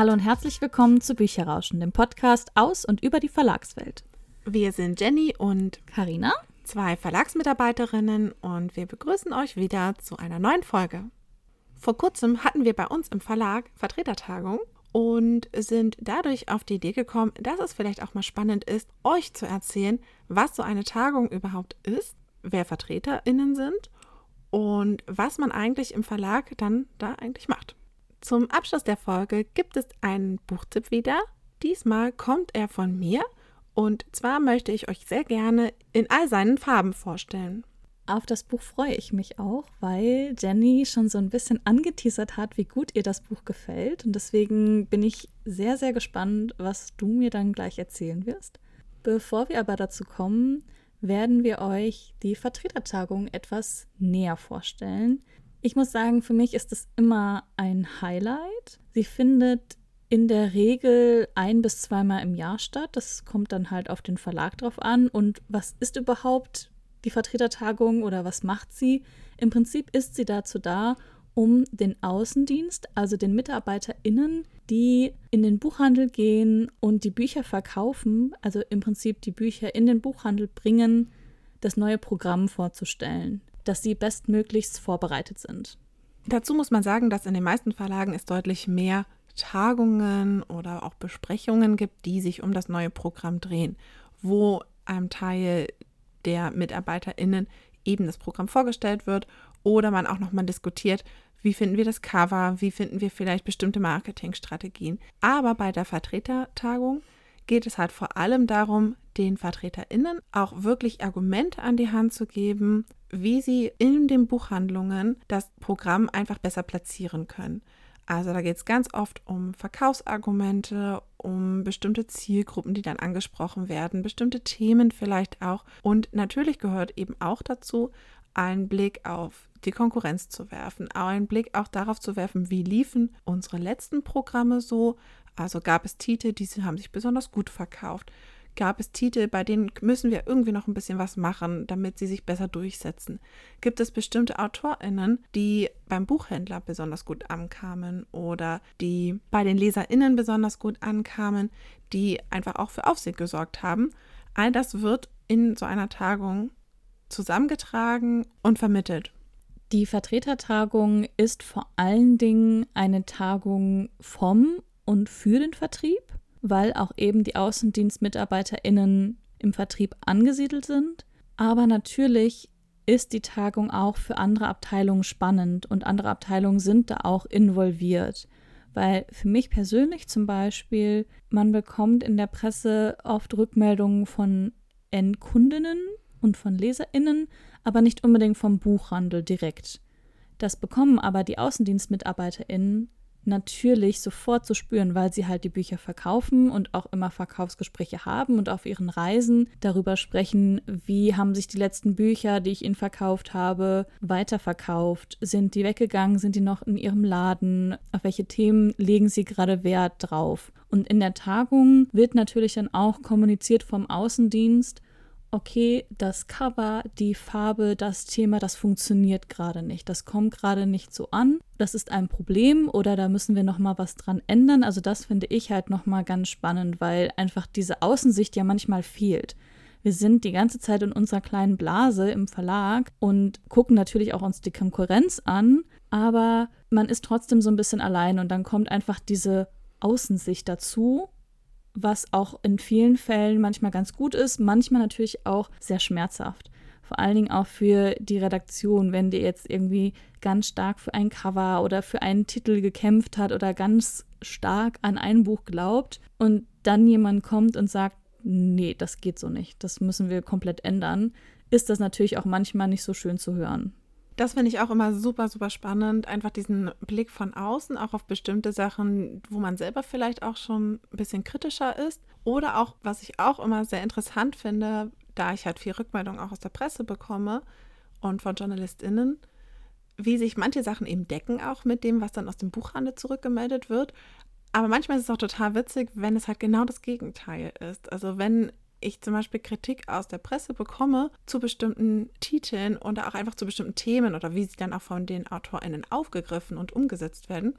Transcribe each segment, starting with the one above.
Hallo und herzlich willkommen zu Bücherrauschen, dem Podcast aus und über die Verlagswelt. Wir sind Jenny und Karina, zwei Verlagsmitarbeiterinnen und wir begrüßen euch wieder zu einer neuen Folge. Vor kurzem hatten wir bei uns im Verlag Vertretertagung und sind dadurch auf die Idee gekommen, dass es vielleicht auch mal spannend ist, euch zu erzählen, was so eine Tagung überhaupt ist, wer VertreterInnen sind und was man eigentlich im Verlag dann da eigentlich macht. Zum Abschluss der Folge gibt es einen Buchtipp wieder. Diesmal kommt er von mir und zwar möchte ich euch sehr gerne in all seinen Farben vorstellen. Auf das Buch freue ich mich auch, weil Jenny schon so ein bisschen angeteasert hat, wie gut ihr das Buch gefällt. Und deswegen bin ich sehr, sehr gespannt, was du mir dann gleich erzählen wirst. Bevor wir aber dazu kommen, werden wir euch die Vertretertagung etwas näher vorstellen. Ich muss sagen, für mich ist es immer ein Highlight. Sie findet in der Regel ein bis zweimal im Jahr statt. Das kommt dann halt auf den Verlag drauf an. Und was ist überhaupt die Vertretertagung oder was macht sie? Im Prinzip ist sie dazu da, um den Außendienst, also den MitarbeiterInnen, die in den Buchhandel gehen und die Bücher verkaufen, also im Prinzip die Bücher in den Buchhandel bringen, das neue Programm vorzustellen, dass sie bestmöglichst vorbereitet sind. Dazu muss man sagen, dass in den meisten Verlagen es deutlich mehr Tagungen oder auch Besprechungen gibt, die sich um das neue Programm drehen, wo einem Teil der MitarbeiterInnen eben das Programm vorgestellt wird oder man auch nochmal diskutiert, wie finden wir das Cover, wie finden wir vielleicht bestimmte Marketingstrategien. Aber bei der Vertretertagung geht es halt vor allem darum, den VertreterInnen auch wirklich Argumente an die Hand zu geben, wie sie in den Buchhandlungen das Programm einfach besser platzieren können. Also da geht es ganz oft um Verkaufsargumente, um bestimmte Zielgruppen, die dann angesprochen werden, bestimmte Themen vielleicht auch. Und natürlich gehört eben auch dazu, einen Blick auf die Konkurrenz zu werfen, einen Blick auch darauf zu werfen, wie liefen unsere letzten Programme so. Also gab es Titel, die haben sich besonders gut verkauft gab es Titel, bei denen müssen wir irgendwie noch ein bisschen was machen, damit sie sich besser durchsetzen. Gibt es bestimmte AutorInnen, die beim Buchhändler besonders gut ankamen oder die bei den LeserInnen besonders gut ankamen, die einfach auch für Aufsehen gesorgt haben? All das wird in so einer Tagung zusammengetragen und vermittelt. Die Vertretertagung ist vor allen Dingen eine Tagung vom und für den Vertrieb weil auch eben die AußendienstmitarbeiterInnen im Vertrieb angesiedelt sind. Aber natürlich ist die Tagung auch für andere Abteilungen spannend und andere Abteilungen sind da auch involviert. Weil für mich persönlich zum Beispiel, man bekommt in der Presse oft Rückmeldungen von Endkundinnen und von LeserInnen, aber nicht unbedingt vom Buchhandel direkt. Das bekommen aber die AußendienstmitarbeiterInnen natürlich sofort zu spüren, weil sie halt die Bücher verkaufen und auch immer Verkaufsgespräche haben und auf ihren Reisen darüber sprechen, wie haben sich die letzten Bücher, die ich ihnen verkauft habe, weiterverkauft? Sind die weggegangen? Sind die noch in ihrem Laden? Auf welche Themen legen sie gerade Wert drauf? Und in der Tagung wird natürlich dann auch kommuniziert vom Außendienst, okay, das Cover, die Farbe, das Thema, das funktioniert gerade nicht. Das kommt gerade nicht so an. Das ist ein Problem oder da müssen wir noch mal was dran ändern. Also das finde ich halt noch mal ganz spannend, weil einfach diese Außensicht ja manchmal fehlt. Wir sind die ganze Zeit in unserer kleinen Blase im Verlag und gucken natürlich auch uns die Konkurrenz an, aber man ist trotzdem so ein bisschen allein und dann kommt einfach diese Außensicht dazu was auch in vielen Fällen manchmal ganz gut ist, manchmal natürlich auch sehr schmerzhaft. Vor allen Dingen auch für die Redaktion, wenn die jetzt irgendwie ganz stark für ein Cover oder für einen Titel gekämpft hat oder ganz stark an ein Buch glaubt und dann jemand kommt und sagt, nee, das geht so nicht, das müssen wir komplett ändern, ist das natürlich auch manchmal nicht so schön zu hören. Das finde ich auch immer super, super spannend. Einfach diesen Blick von außen, auch auf bestimmte Sachen, wo man selber vielleicht auch schon ein bisschen kritischer ist. Oder auch, was ich auch immer sehr interessant finde, da ich halt viel Rückmeldung auch aus der Presse bekomme und von JournalistInnen, wie sich manche Sachen eben decken auch mit dem, was dann aus dem Buchhandel zurückgemeldet wird. Aber manchmal ist es auch total witzig, wenn es halt genau das Gegenteil ist. Also wenn ich zum Beispiel Kritik aus der Presse bekomme zu bestimmten Titeln oder auch einfach zu bestimmten Themen oder wie sie dann auch von den AutorInnen aufgegriffen und umgesetzt werden.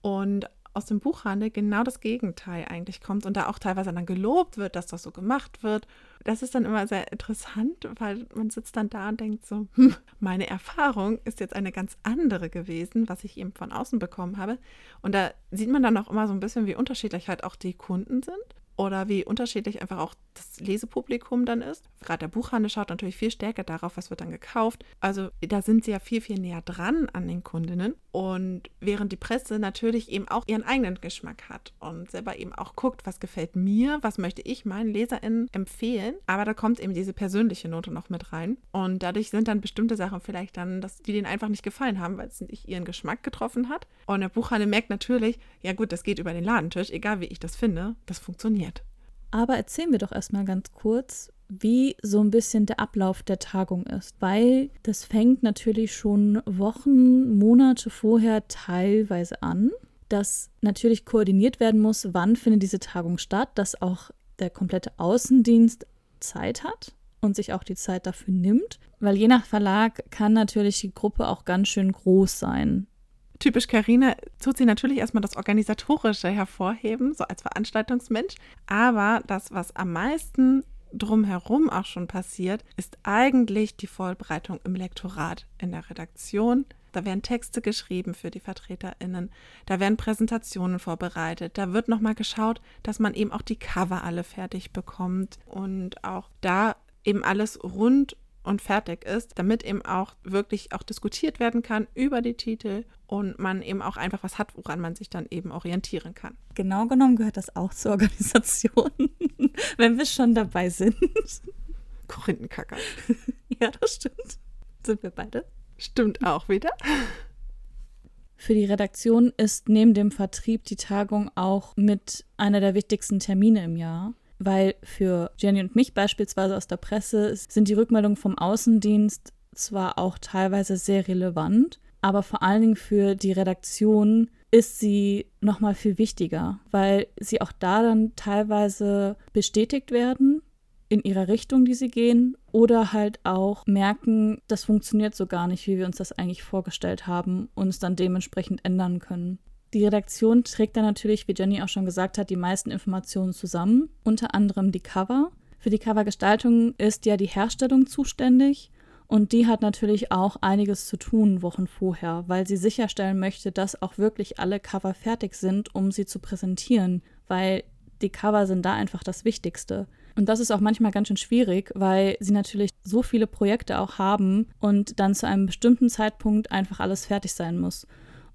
Und aus dem Buchhandel genau das Gegenteil eigentlich kommt und da auch teilweise dann gelobt wird, dass das so gemacht wird. Das ist dann immer sehr interessant, weil man sitzt dann da und denkt so, hm, meine Erfahrung ist jetzt eine ganz andere gewesen, was ich eben von außen bekommen habe. Und da sieht man dann auch immer so ein bisschen, wie unterschiedlich halt auch die Kunden sind oder wie unterschiedlich einfach auch das Lesepublikum dann ist. Gerade der Buchhandel schaut natürlich viel stärker darauf, was wird dann gekauft. Also da sind sie ja viel, viel näher dran an den Kundinnen. Und während die Presse natürlich eben auch ihren eigenen Geschmack hat und selber eben auch guckt, was gefällt mir, was möchte ich meinen LeserInnen empfehlen. Aber da kommt eben diese persönliche Note noch mit rein. Und dadurch sind dann bestimmte Sachen vielleicht dann, dass die denen einfach nicht gefallen haben, weil es nicht ihren Geschmack getroffen hat. Und der Buchhandel merkt natürlich, ja gut, das geht über den Ladentisch, egal wie ich das finde, das funktioniert. Aber erzählen wir doch erstmal ganz kurz, wie so ein bisschen der Ablauf der Tagung ist, weil das fängt natürlich schon Wochen, Monate vorher teilweise an, dass natürlich koordiniert werden muss, wann findet diese Tagung statt, dass auch der komplette Außendienst Zeit hat und sich auch die Zeit dafür nimmt, weil je nach Verlag kann natürlich die Gruppe auch ganz schön groß sein typisch Karina tut sie natürlich erstmal das Organisatorische hervorheben, so als Veranstaltungsmensch. Aber das, was am meisten drumherum auch schon passiert, ist eigentlich die Vorbereitung im Lektorat, in der Redaktion. Da werden Texte geschrieben für die VertreterInnen, da werden Präsentationen vorbereitet, da wird nochmal geschaut, dass man eben auch die Cover alle fertig bekommt und auch da eben alles rund und fertig ist, damit eben auch wirklich auch diskutiert werden kann über die Titel und man eben auch einfach was hat, woran man sich dann eben orientieren kann. Genau genommen gehört das auch zur Organisation, wenn wir schon dabei sind. Korinthenkacker. ja, das stimmt. Sind wir beide? Stimmt auch wieder. Für die Redaktion ist neben dem Vertrieb die Tagung auch mit einer der wichtigsten Termine im Jahr weil für Jenny und mich beispielsweise aus der Presse sind die Rückmeldungen vom Außendienst zwar auch teilweise sehr relevant, aber vor allen Dingen für die Redaktion ist sie nochmal viel wichtiger, weil sie auch da dann teilweise bestätigt werden in ihrer Richtung, die sie gehen, oder halt auch merken, das funktioniert so gar nicht, wie wir uns das eigentlich vorgestellt haben, und es dann dementsprechend ändern können. Die Redaktion trägt dann natürlich, wie Jenny auch schon gesagt hat, die meisten Informationen zusammen, unter anderem die Cover. Für die Covergestaltung ist ja die Herstellung zuständig und die hat natürlich auch einiges zu tun Wochen vorher, weil sie sicherstellen möchte, dass auch wirklich alle Cover fertig sind, um sie zu präsentieren, weil die Cover sind da einfach das Wichtigste. Und das ist auch manchmal ganz schön schwierig, weil sie natürlich so viele Projekte auch haben und dann zu einem bestimmten Zeitpunkt einfach alles fertig sein muss.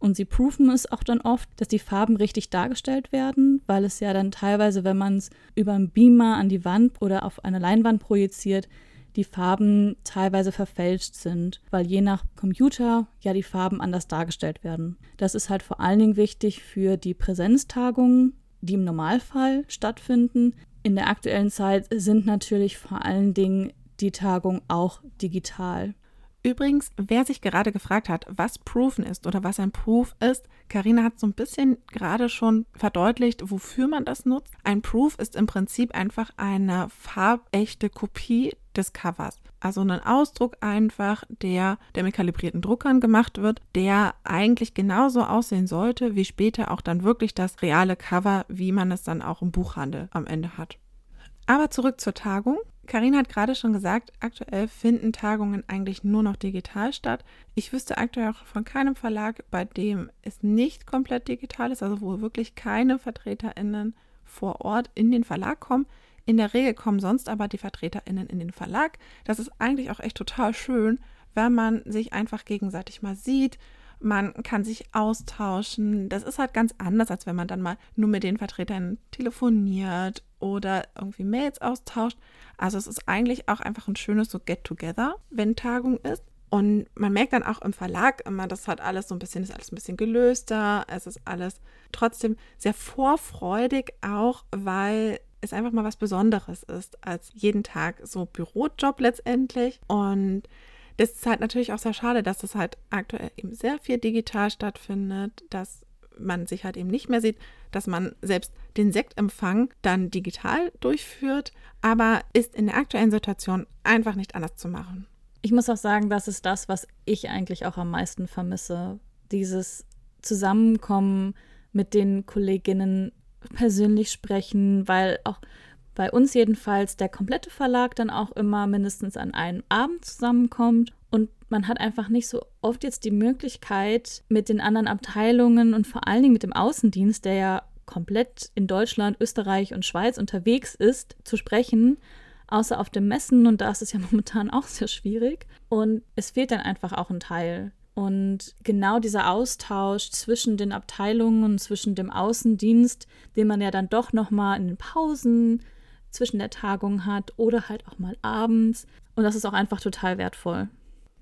Und sie prüfen es auch dann oft, dass die Farben richtig dargestellt werden, weil es ja dann teilweise, wenn man es über einen Beamer an die Wand oder auf eine Leinwand projiziert, die Farben teilweise verfälscht sind, weil je nach Computer ja die Farben anders dargestellt werden. Das ist halt vor allen Dingen wichtig für die Präsenztagungen, die im Normalfall stattfinden. In der aktuellen Zeit sind natürlich vor allen Dingen die Tagungen auch digital. Übrigens, wer sich gerade gefragt hat, was Proven ist oder was ein Proof ist, Karina hat so ein bisschen gerade schon verdeutlicht, wofür man das nutzt. Ein Proof ist im Prinzip einfach eine farbechte Kopie des Covers. Also ein Ausdruck einfach, der, der mit kalibrierten Druckern gemacht wird, der eigentlich genauso aussehen sollte, wie später auch dann wirklich das reale Cover, wie man es dann auch im Buchhandel am Ende hat. Aber zurück zur Tagung. Karina hat gerade schon gesagt, aktuell finden Tagungen eigentlich nur noch digital statt. Ich wüsste aktuell auch von keinem Verlag, bei dem es nicht komplett digital ist, also wo wirklich keine VertreterInnen vor Ort in den Verlag kommen. In der Regel kommen sonst aber die VertreterInnen in den Verlag. Das ist eigentlich auch echt total schön, wenn man sich einfach gegenseitig mal sieht. Man kann sich austauschen. Das ist halt ganz anders, als wenn man dann mal nur mit den Vertretern telefoniert oder irgendwie Mails austauscht. Also es ist eigentlich auch einfach ein schönes so Get-Together, wenn Tagung ist. Und man merkt dann auch im Verlag immer, das hat alles so ein bisschen, ist alles ein bisschen gelöster. Es ist alles trotzdem sehr vorfreudig, auch weil es einfach mal was Besonderes ist als jeden Tag so Bürojob letztendlich. Und das ist halt natürlich auch sehr schade, dass es halt aktuell eben sehr viel digital stattfindet, dass man sich halt eben nicht mehr sieht, dass man selbst den Sektempfang dann digital durchführt, aber ist in der aktuellen Situation einfach nicht anders zu machen. Ich muss auch sagen, das ist das, was ich eigentlich auch am meisten vermisse. Dieses Zusammenkommen mit den Kolleginnen persönlich sprechen, weil auch bei uns jedenfalls der komplette Verlag dann auch immer mindestens an einem Abend zusammenkommt und man hat einfach nicht so oft jetzt die Möglichkeit, mit den anderen Abteilungen und vor allen Dingen mit dem Außendienst, der ja komplett in Deutschland, Österreich und Schweiz unterwegs ist, zu sprechen, außer auf dem Messen und da ist es ja momentan auch sehr schwierig. Und es fehlt dann einfach auch ein Teil. Und genau dieser Austausch zwischen den Abteilungen und zwischen dem Außendienst, den man ja dann doch nochmal in den Pausen zwischen der Tagung hat oder halt auch mal abends. Und das ist auch einfach total wertvoll.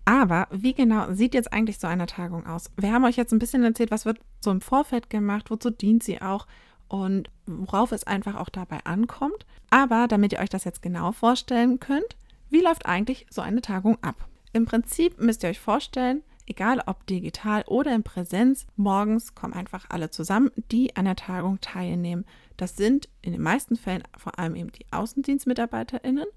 Aber wie genau sieht jetzt eigentlich so eine Tagung aus? Wir haben euch jetzt ein bisschen erzählt, was wird so im Vorfeld gemacht, wozu dient sie auch und worauf es einfach auch dabei ankommt. Aber damit ihr euch das jetzt genau vorstellen könnt, wie läuft eigentlich so eine Tagung ab? Im Prinzip müsst ihr euch vorstellen, egal ob digital oder in Präsenz, morgens kommen einfach alle zusammen, die an der Tagung teilnehmen. Das sind in den meisten Fällen vor allem eben die AußendienstmitarbeiterInnen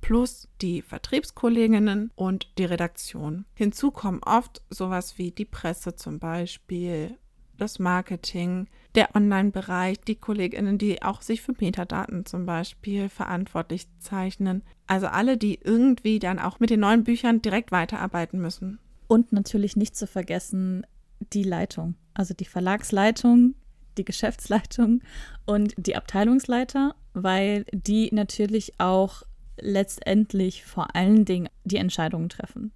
plus die Vertriebskolleginnen und die Redaktion. Hinzu kommen oft sowas wie die Presse zum Beispiel, das Marketing, der Online-Bereich, die Kolleginnen, die auch sich für Metadaten zum Beispiel verantwortlich zeichnen. Also alle, die irgendwie dann auch mit den neuen Büchern direkt weiterarbeiten müssen. Und natürlich nicht zu vergessen die Leitung, also die Verlagsleitung, die Geschäftsleitung und die Abteilungsleiter, weil die natürlich auch letztendlich vor allen Dingen die Entscheidungen treffen.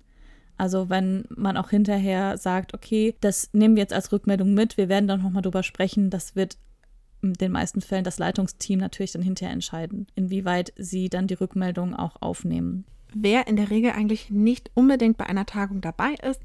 Also wenn man auch hinterher sagt, okay, das nehmen wir jetzt als Rückmeldung mit, wir werden dann nochmal drüber sprechen, das wird in den meisten Fällen das Leitungsteam natürlich dann hinterher entscheiden, inwieweit sie dann die Rückmeldung auch aufnehmen. Wer in der Regel eigentlich nicht unbedingt bei einer Tagung dabei ist,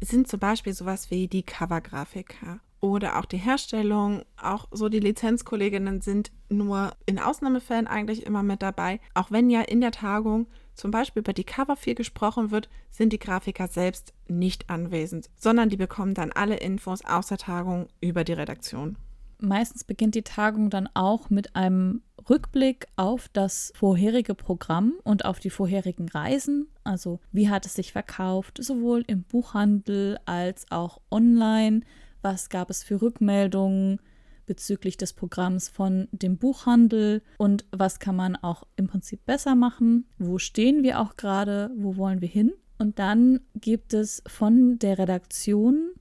sind zum Beispiel sowas wie die Covergrafiker oder auch die Herstellung. Auch so die Lizenzkolleginnen sind nur in Ausnahmefällen eigentlich immer mit dabei. Auch wenn ja in der Tagung zum Beispiel über die Cover viel gesprochen wird, sind die Grafiker selbst nicht anwesend, sondern die bekommen dann alle Infos aus der Tagung über die Redaktion. Meistens beginnt die Tagung dann auch mit einem Rückblick auf das vorherige Programm und auf die vorherigen Reisen. Also wie hat es sich verkauft, sowohl im Buchhandel als auch online was gab es für Rückmeldungen bezüglich des Programms von dem Buchhandel und was kann man auch im Prinzip besser machen, wo stehen wir auch gerade, wo wollen wir hin. Und dann gibt es von der Redaktion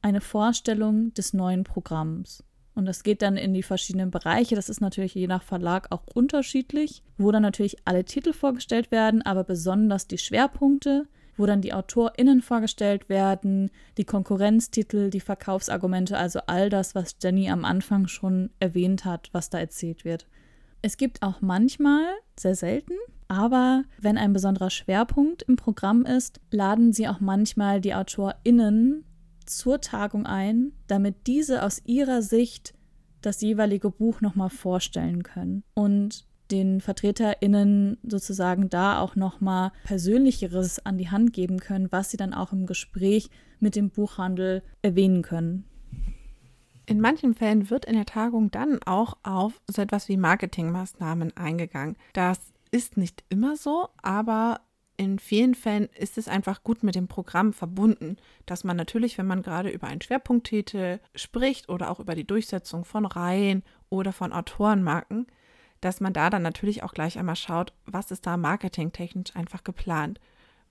eine Vorstellung des neuen Programms. Und das geht dann in die verschiedenen Bereiche. Das ist natürlich je nach Verlag auch unterschiedlich, wo dann natürlich alle Titel vorgestellt werden, aber besonders die Schwerpunkte wo dann die AutorInnen vorgestellt werden, die Konkurrenztitel, die Verkaufsargumente, also all das, was Jenny am Anfang schon erwähnt hat, was da erzählt wird. Es gibt auch manchmal, sehr selten, aber wenn ein besonderer Schwerpunkt im Programm ist, laden sie auch manchmal die AutorInnen zur Tagung ein, damit diese aus ihrer Sicht das jeweilige Buch nochmal vorstellen können. Und den VertreterInnen sozusagen da auch nochmal Persönlicheres an die Hand geben können, was sie dann auch im Gespräch mit dem Buchhandel erwähnen können. In manchen Fällen wird in der Tagung dann auch auf so etwas wie Marketingmaßnahmen eingegangen. Das ist nicht immer so, aber in vielen Fällen ist es einfach gut mit dem Programm verbunden, dass man natürlich, wenn man gerade über einen Schwerpunkttitel spricht oder auch über die Durchsetzung von Reihen oder von Autorenmarken, dass man da dann natürlich auch gleich einmal schaut, was ist da marketingtechnisch einfach geplant.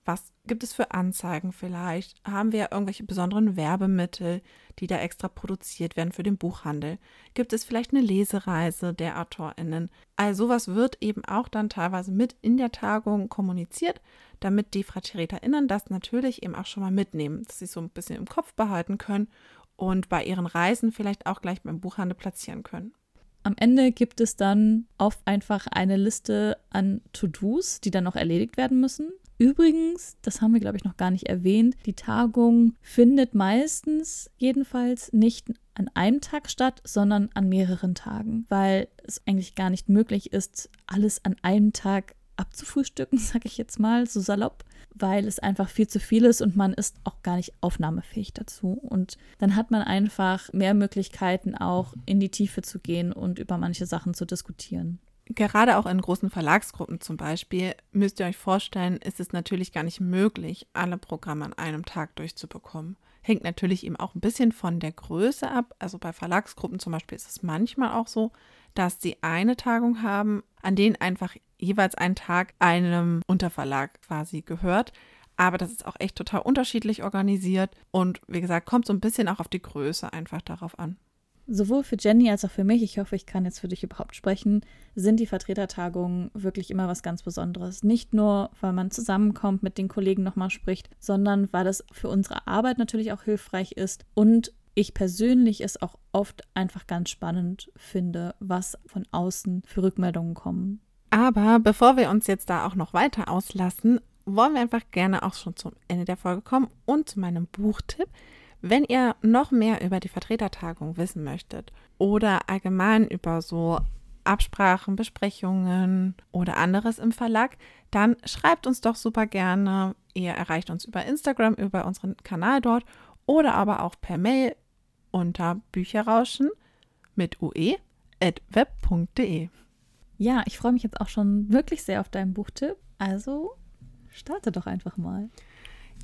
Was gibt es für Anzeigen vielleicht? Haben wir irgendwelche besonderen Werbemittel, die da extra produziert werden für den Buchhandel? Gibt es vielleicht eine Lesereise der AutorInnen? All sowas wird eben auch dann teilweise mit in der Tagung kommuniziert, damit die VertreterInnen das natürlich eben auch schon mal mitnehmen, dass sie so ein bisschen im Kopf behalten können und bei ihren Reisen vielleicht auch gleich beim Buchhandel platzieren können. Am Ende gibt es dann oft einfach eine Liste an To-Dos, die dann noch erledigt werden müssen. Übrigens, das haben wir, glaube ich, noch gar nicht erwähnt, die Tagung findet meistens jedenfalls nicht an einem Tag statt, sondern an mehreren Tagen, weil es eigentlich gar nicht möglich ist, alles an einem Tag abzufrühstücken, sage ich jetzt mal, so salopp weil es einfach viel zu viel ist und man ist auch gar nicht aufnahmefähig dazu. Und dann hat man einfach mehr Möglichkeiten, auch in die Tiefe zu gehen und über manche Sachen zu diskutieren. Gerade auch in großen Verlagsgruppen zum Beispiel, müsst ihr euch vorstellen, ist es natürlich gar nicht möglich, alle Programme an einem Tag durchzubekommen. Hängt natürlich eben auch ein bisschen von der Größe ab. Also bei Verlagsgruppen zum Beispiel ist es manchmal auch so, dass sie eine Tagung haben, an denen einfach jeweils ein Tag einem Unterverlag quasi gehört. Aber das ist auch echt total unterschiedlich organisiert und wie gesagt, kommt so ein bisschen auch auf die Größe einfach darauf an. Sowohl für Jenny als auch für mich, ich hoffe, ich kann jetzt für dich überhaupt sprechen, sind die Vertretertagungen wirklich immer was ganz Besonderes. Nicht nur, weil man zusammenkommt, mit den Kollegen nochmal spricht, sondern weil es für unsere Arbeit natürlich auch hilfreich ist und ich persönlich es auch oft einfach ganz spannend finde, was von außen für Rückmeldungen kommen. Aber bevor wir uns jetzt da auch noch weiter auslassen, wollen wir einfach gerne auch schon zum Ende der Folge kommen und zu meinem Buchtipp. Wenn ihr noch mehr über die Vertretertagung wissen möchtet oder allgemein über so Absprachen, Besprechungen oder anderes im Verlag, dann schreibt uns doch super gerne. Ihr erreicht uns über Instagram, über unseren Kanal dort oder aber auch per Mail unter Bücherrauschen mit ue at web.de. Ja, ich freue mich jetzt auch schon wirklich sehr auf deinen Buchtipp. Also starte doch einfach mal.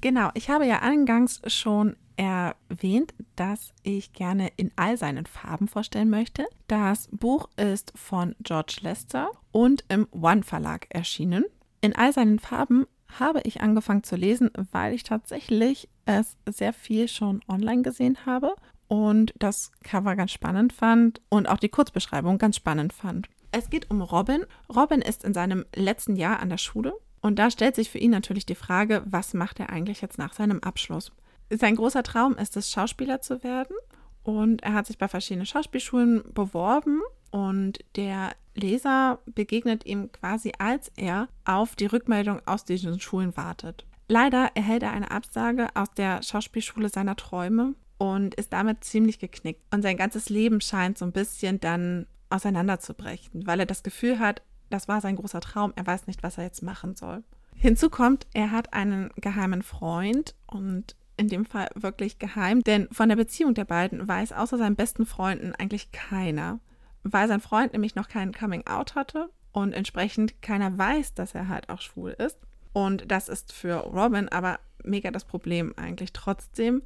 Genau, ich habe ja eingangs schon erwähnt, dass ich gerne in all seinen Farben vorstellen möchte. Das Buch ist von George Lester und im One Verlag erschienen. In all seinen Farben habe ich angefangen zu lesen, weil ich tatsächlich es sehr viel schon online gesehen habe und das Cover ganz spannend fand und auch die Kurzbeschreibung ganz spannend fand. Es geht um Robin. Robin ist in seinem letzten Jahr an der Schule und da stellt sich für ihn natürlich die Frage, was macht er eigentlich jetzt nach seinem Abschluss? Sein großer Traum ist es, Schauspieler zu werden. Und er hat sich bei verschiedenen Schauspielschulen beworben und der Leser begegnet ihm quasi, als er auf die Rückmeldung aus diesen Schulen wartet. Leider erhält er eine Absage aus der Schauspielschule seiner Träume und ist damit ziemlich geknickt. Und sein ganzes Leben scheint so ein bisschen dann auseinanderzubrechen, weil er das Gefühl hat, das war sein großer Traum, er weiß nicht, was er jetzt machen soll. Hinzu kommt, er hat einen geheimen Freund und in dem Fall wirklich geheim, denn von der Beziehung der beiden weiß außer seinen besten Freunden eigentlich keiner, weil sein Freund nämlich noch kein Coming-out hatte und entsprechend keiner weiß, dass er halt auch schwul ist. Und das ist für Robin aber mega das Problem eigentlich trotzdem,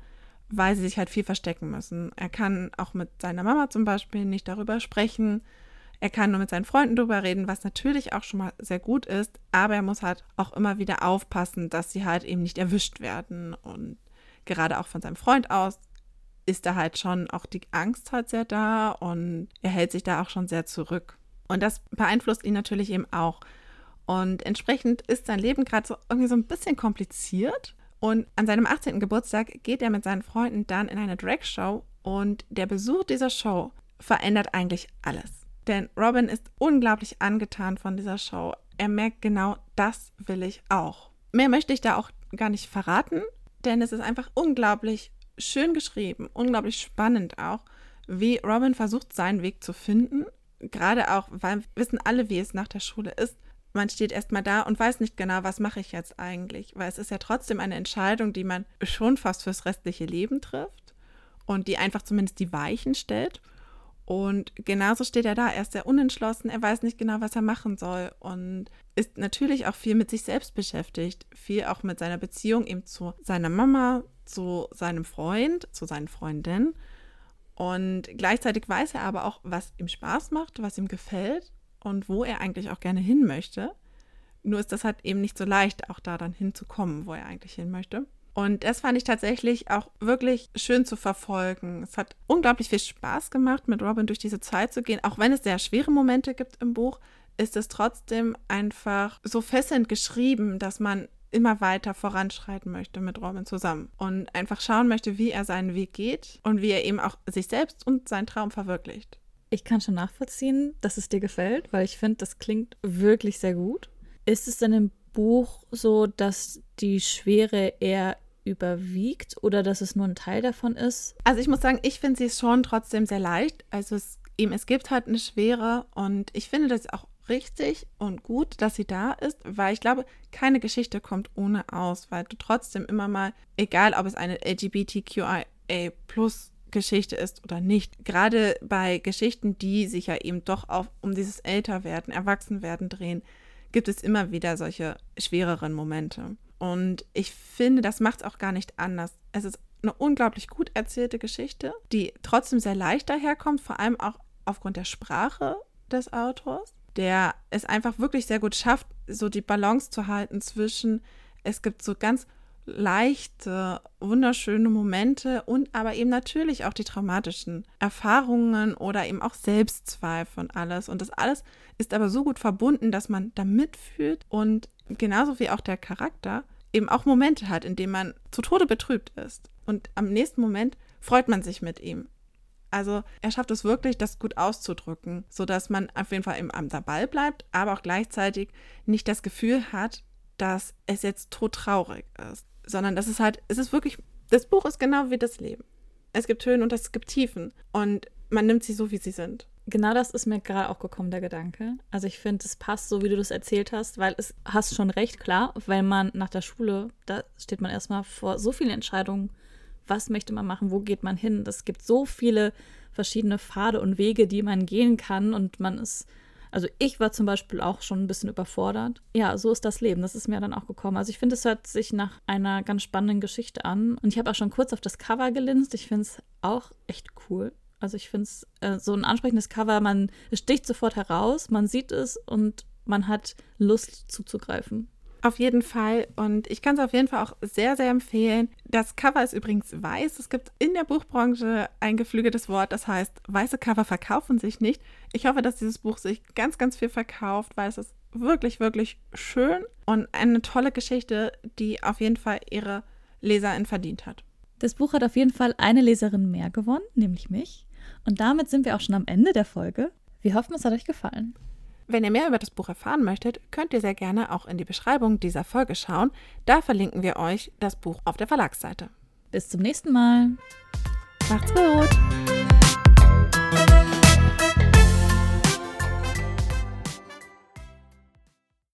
weil sie sich halt viel verstecken müssen. Er kann auch mit seiner Mama zum Beispiel nicht darüber sprechen. Er kann nur mit seinen Freunden darüber reden, was natürlich auch schon mal sehr gut ist, aber er muss halt auch immer wieder aufpassen, dass sie halt eben nicht erwischt werden und gerade auch von seinem Freund aus, ist da halt schon auch die Angst halt sehr da und er hält sich da auch schon sehr zurück. Und das beeinflusst ihn natürlich eben auch. Und entsprechend ist sein Leben gerade so irgendwie so ein bisschen kompliziert. Und an seinem 18. Geburtstag geht er mit seinen Freunden dann in eine Drag-Show und der Besuch dieser Show verändert eigentlich alles. Denn Robin ist unglaublich angetan von dieser Show. Er merkt genau, das will ich auch. Mehr möchte ich da auch gar nicht verraten, denn es ist einfach unglaublich schön geschrieben, unglaublich spannend auch, wie Robin versucht, seinen Weg zu finden. Gerade auch, weil wir wissen alle, wie es nach der Schule ist. Man steht erstmal da und weiß nicht genau, was mache ich jetzt eigentlich, weil es ist ja trotzdem eine Entscheidung, die man schon fast fürs restliche Leben trifft und die einfach zumindest die Weichen stellt. Und genauso steht er da. Er ist sehr unentschlossen, er weiß nicht genau, was er machen soll und ist natürlich auch viel mit sich selbst beschäftigt. Viel auch mit seiner Beziehung eben zu seiner Mama, zu seinem Freund, zu seinen Freundinnen. Und gleichzeitig weiß er aber auch, was ihm Spaß macht, was ihm gefällt und wo er eigentlich auch gerne hin möchte. Nur ist das halt eben nicht so leicht, auch da dann hinzukommen, wo er eigentlich hin möchte. Und das fand ich tatsächlich auch wirklich schön zu verfolgen. Es hat unglaublich viel Spaß gemacht, mit Robin durch diese Zeit zu gehen. Auch wenn es sehr schwere Momente gibt im Buch, ist es trotzdem einfach so fesselnd geschrieben, dass man immer weiter voranschreiten möchte mit Robin zusammen und einfach schauen möchte, wie er seinen Weg geht und wie er eben auch sich selbst und seinen Traum verwirklicht. Ich kann schon nachvollziehen, dass es dir gefällt, weil ich finde, das klingt wirklich sehr gut. Ist es denn im Buch so, dass die Schwere eher überwiegt oder dass es nur ein Teil davon ist? Also ich muss sagen, ich finde sie schon trotzdem sehr leicht. Also es, eben, es gibt halt eine Schwere und ich finde das auch richtig und gut, dass sie da ist, weil ich glaube, keine Geschichte kommt ohne aus, weil du trotzdem immer mal, egal ob es eine LGBTQIA plus Geschichte ist oder nicht, gerade bei Geschichten, die sich ja eben doch auch um dieses Älterwerden, Erwachsenwerden drehen, gibt es immer wieder solche schwereren Momente. Und ich finde, das macht es auch gar nicht anders. Es ist eine unglaublich gut erzählte Geschichte, die trotzdem sehr leicht daherkommt, vor allem auch aufgrund der Sprache des Autors, der es einfach wirklich sehr gut schafft, so die Balance zu halten zwischen, es gibt so ganz leichte, wunderschöne Momente und aber eben natürlich auch die traumatischen Erfahrungen oder eben auch Selbstzweifel und alles. Und das alles ist aber so gut verbunden, dass man da mitfühlt und genauso wie auch der Charakter eben auch Momente hat, in denen man zu Tode betrübt ist. Und am nächsten Moment freut man sich mit ihm. Also er schafft es wirklich, das gut auszudrücken, sodass man auf jeden Fall im am Ball bleibt, aber auch gleichzeitig nicht das Gefühl hat, dass es jetzt todtraurig ist sondern das ist halt, es ist wirklich, das Buch ist genau wie das Leben. Es gibt Höhen und es gibt Tiefen und man nimmt sie so, wie sie sind. Genau das ist mir gerade auch gekommen, der Gedanke. Also ich finde, es passt so, wie du das erzählt hast, weil es hast schon recht, klar, weil man nach der Schule, da steht man erstmal vor so vielen Entscheidungen, was möchte man machen, wo geht man hin. Es gibt so viele verschiedene Pfade und Wege, die man gehen kann und man ist also ich war zum Beispiel auch schon ein bisschen überfordert. Ja, so ist das Leben. Das ist mir dann auch gekommen. Also ich finde, es hört sich nach einer ganz spannenden Geschichte an. Und ich habe auch schon kurz auf das Cover gelinst. Ich finde es auch echt cool. Also ich finde es äh, so ein ansprechendes Cover. Man sticht sofort heraus, man sieht es und man hat Lust zuzugreifen. Auf jeden Fall. Und ich kann es auf jeden Fall auch sehr, sehr empfehlen. Das Cover ist übrigens weiß. Es gibt in der Buchbranche ein geflügeltes Wort, das heißt, weiße Cover verkaufen sich nicht. Ich hoffe, dass dieses Buch sich ganz, ganz viel verkauft, weil es ist wirklich, wirklich schön und eine tolle Geschichte, die auf jeden Fall ihre Leserin verdient hat. Das Buch hat auf jeden Fall eine Leserin mehr gewonnen, nämlich mich. Und damit sind wir auch schon am Ende der Folge. Wir hoffen, es hat euch gefallen. Wenn ihr mehr über das Buch erfahren möchtet, könnt ihr sehr gerne auch in die Beschreibung dieser Folge schauen. Da verlinken wir euch das Buch auf der Verlagsseite. Bis zum nächsten Mal. Macht's gut!